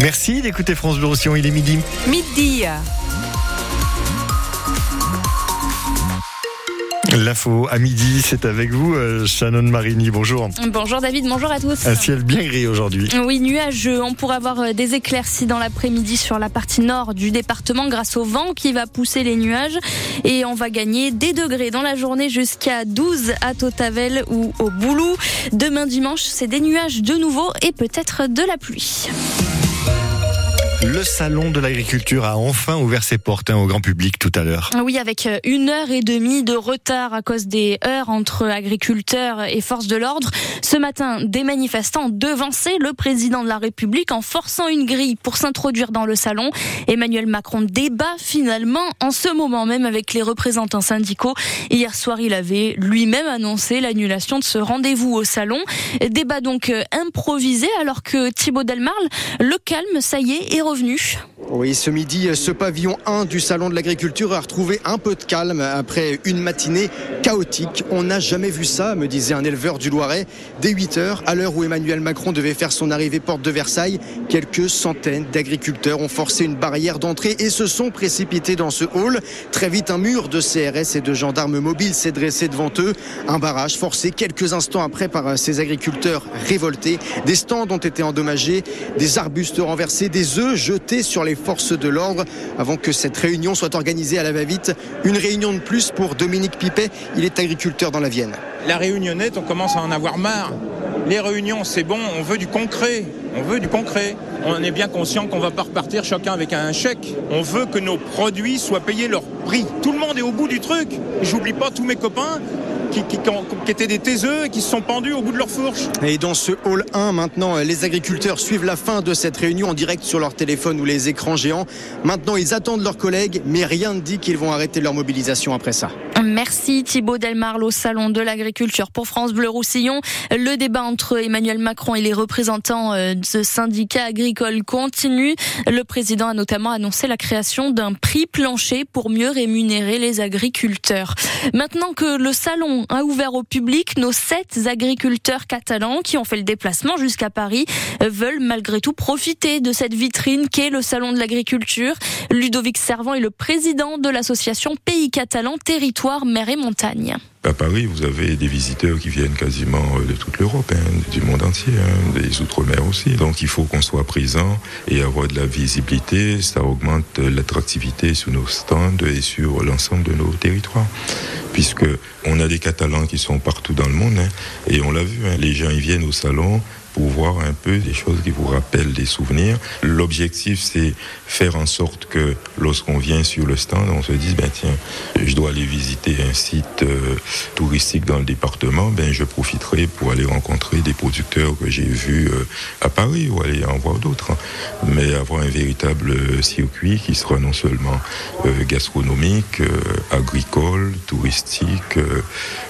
Merci d'écouter France Bleu Roussillon, il est midi. Midi. L'info à midi, c'est avec vous, euh, Shannon Marini. Bonjour. Bonjour David, bonjour à tous. Un ciel bien gris aujourd'hui. Oui, nuageux. On pourra avoir euh, des éclaircies dans l'après-midi sur la partie nord du département grâce au vent qui va pousser les nuages. Et on va gagner des degrés dans la journée jusqu'à 12 à Totavel ou au Boulou. Demain dimanche, c'est des nuages de nouveau et peut-être de la pluie. Le salon de l'agriculture a enfin ouvert ses portes hein, au grand public tout à l'heure. Oui, avec euh, une heure et demie de retard à cause des heures entre agriculteurs et forces de l'ordre. Ce matin, des manifestants devancé le président de la République en forçant une grille pour s'introduire dans le salon. Emmanuel Macron débat finalement en ce moment même avec les représentants syndicaux. Hier soir, il avait lui-même annoncé l'annulation de ce rendez-vous au salon. Débat donc euh, improvisé alors que Thibaut Delmarle, le calme, ça y est, est revenu connue. Oui, ce midi, ce pavillon 1 du Salon de l'Agriculture a retrouvé un peu de calme après une matinée chaotique. On n'a jamais vu ça, me disait un éleveur du Loiret. Dès 8 heures, à l'heure où Emmanuel Macron devait faire son arrivée porte de Versailles, quelques centaines d'agriculteurs ont forcé une barrière d'entrée et se sont précipités dans ce hall. Très vite, un mur de CRS et de gendarmes mobiles s'est dressé devant eux. Un barrage forcé quelques instants après par ces agriculteurs révoltés. Des stands ont été endommagés, des arbustes renversés, des œufs jetés sur les forces de l'ordre avant que cette réunion soit organisée à la va-vite. Une réunion de plus pour Dominique Pipet, il est agriculteur dans la Vienne. La réunionnette, on commence à en avoir marre. Les réunions, c'est bon, on veut du concret. On veut du concret. On est bien conscient qu'on va pas repartir chacun avec un chèque. On veut que nos produits soient payés leur prix. Tout le monde est au bout du truc. J'oublie pas tous mes copains qui, étaient des taiseux et qui se sont pendus au bout de leur fourche. Et dans ce hall 1, maintenant, les agriculteurs suivent la fin de cette réunion en direct sur leur téléphone ou les écrans géants. Maintenant, ils attendent leurs collègues, mais rien ne dit qu'ils vont arrêter leur mobilisation après ça. Merci Thibaut Delmarle au Salon de l'Agriculture pour France Bleu Roussillon. Le débat entre Emmanuel Macron et les représentants de syndicats agricoles continue. Le président a notamment annoncé la création d'un prix plancher pour mieux rémunérer les agriculteurs. Maintenant que le salon a ouvert au public, nos sept agriculteurs catalans qui ont fait le déplacement jusqu'à Paris veulent malgré tout profiter de cette vitrine qu'est le salon de l'agriculture. Ludovic Servant est le président de l'association Pays Catalan Territoire Mer et Montagne. À Paris, vous avez des visiteurs qui viennent quasiment de toute l'Europe, hein, du monde entier, hein, des outre-mer aussi. Donc il faut qu'on soit présent et avoir de la visibilité. Ça augmente l'attractivité sur nos stands et sur l'ensemble de nos territoires. Puisque on a des Catalans qui sont partout dans le monde hein, et on l'a vu, les gens ils viennent au salon pour voir un peu des choses qui vous rappellent des souvenirs. L'objectif, c'est faire en sorte que lorsqu'on vient sur le stand, on se dise, ben tiens, je dois aller visiter un site euh, touristique dans le département, ben je profiterai pour aller rencontrer des producteurs que j'ai vus euh, à Paris ou aller en voir d'autres. Mais avoir un véritable circuit qui sera non seulement euh, gastronomique, agricole, touristique,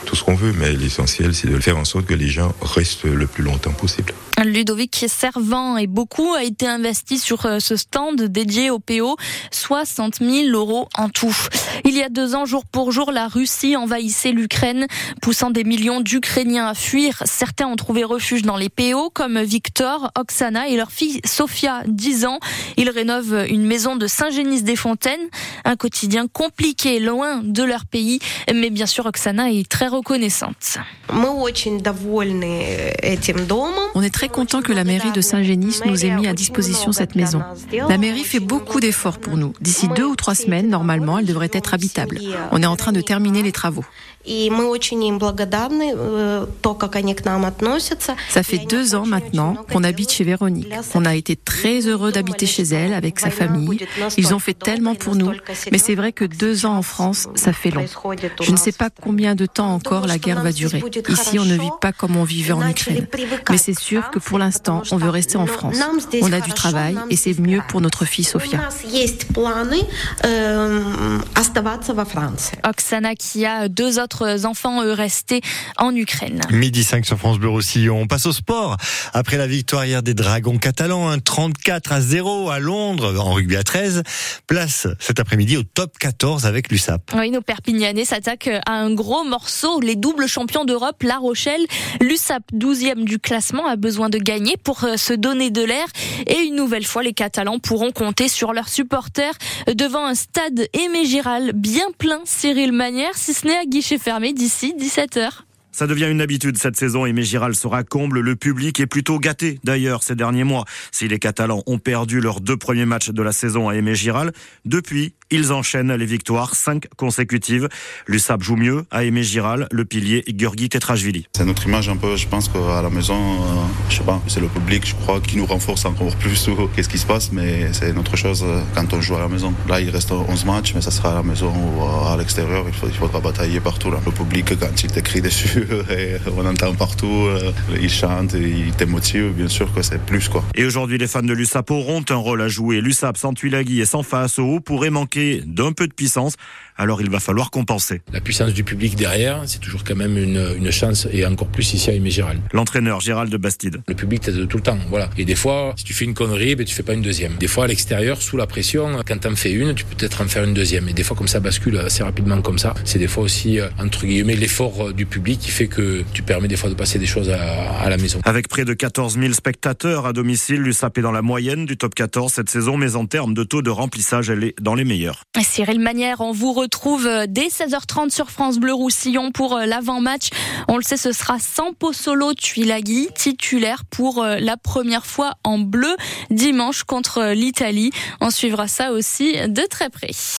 tout ce qu'on veut, mais l'essentiel, c'est de faire en sorte que les gens restent le plus longtemps possible. good. Ludovic Servant et beaucoup a été investi sur ce stand dédié au PO, 60 000 euros en tout. Il y a deux ans, jour pour jour, la Russie envahissait l'Ukraine, poussant des millions d'Ukrainiens à fuir. Certains ont trouvé refuge dans les PO, comme Victor, Oksana et leur fille Sofia, 10 ans. Ils rénovent une maison de Saint-Génis-des-Fontaines, un quotidien compliqué, loin de leur pays. Mais bien sûr, Oksana est très reconnaissante. On est très content que la mairie de Saint-Génis nous ait mis à disposition cette maison. La mairie fait beaucoup d'efforts pour nous. D'ici deux ou trois semaines, normalement, elle devrait être habitable. On est en train de terminer les travaux. Ça fait deux ans maintenant qu'on habite chez Véronique. On a été très heureux d'habiter chez elle avec sa famille. Ils ont fait tellement pour nous. Mais c'est vrai que deux ans en France, ça fait long. Je ne sais pas combien de temps encore la guerre va durer. Ici, on ne vit pas comme on vivait en Ukraine. Mais c'est sûr que pour l'instant, on veut rester en France. On a du travail et c'est mieux pour notre fille Sofia. Oksana qui a deux autres enfants restés en Ukraine. Midi 5 sur France Bleu Roussillon. On passe au sport. Après la victoire hier des Dragons catalans, un 34 à 0 à Londres en rugby à 13, place cet après-midi au top 14 avec l'USAP. Oui, nos Perpignanais s'attaquent à un gros morceau. Les doubles champions d'Europe, La Rochelle. L'USAP, 12e du classement, a besoin de gagner pour euh, se donner de l'air. Et une nouvelle fois, les Catalans pourront compter sur leurs supporters devant un stade Aimé Giral bien plein, Cyril Manière, si ce n'est à guichet fermé d'ici 17h. Ça devient une habitude cette saison et Giral sera comble. Le public est plutôt gâté d'ailleurs ces derniers mois. Si les Catalans ont perdu leurs deux premiers matchs de la saison à Aimé Giral, depuis, ils enchaînent les victoires, cinq consécutives. L'USAP joue mieux Aimé Giral, le pilier Gurgi Tetrashvili. C'est notre image un peu, je pense qu'à la maison, euh, je sais pas, c'est le public, je crois, qui nous renforce encore plus qu'est-ce qui se passe, mais c'est une autre chose euh, quand on joue à la maison. Là, il reste 11 matchs, mais ça sera à la maison ou à l'extérieur, il, faudra batailler partout. Le public, quand il t'écrit dessus, et on entend partout, euh, il chante, il t'émotive, bien sûr que c'est plus quoi. Et aujourd'hui, les fans de l'USAP auront un rôle à jouer. L'USAP sans Tuilagi et sans face au pourrait manquer d'un peu de puissance, alors il va falloir compenser. La puissance du public derrière, c'est toujours quand même une, chance, et encore plus ici à Aimé Gérald. L'entraîneur Gérald de Bastide. Le public t'aide tout le temps, voilà. Et des fois, si tu fais une connerie, ben, tu fais pas une deuxième. Des fois, à l'extérieur, sous la pression, quand t'en fais une, tu peux peut-être en faire une deuxième. Et des fois, comme ça bascule assez rapidement comme ça, c'est des fois aussi, euh, entre guillemets, l'effort euh, du public qui fait que tu permets des fois de passer des choses à, à la maison. Avec près de 14 000 spectateurs à domicile, l'USAP est dans la moyenne du top 14 cette saison, mais en termes de taux de remplissage, elle est dans les meilleurs. Cyril Manière, on vous retrouve euh, dès 16h30 sur France Bleu Roussillon pour euh, l'avant-match. On le sait, ce sera Sampo Solo Tuilagi, titulaire pour euh, la première fois en bleu dimanche contre l'Italie. On suivra ça aussi de très près.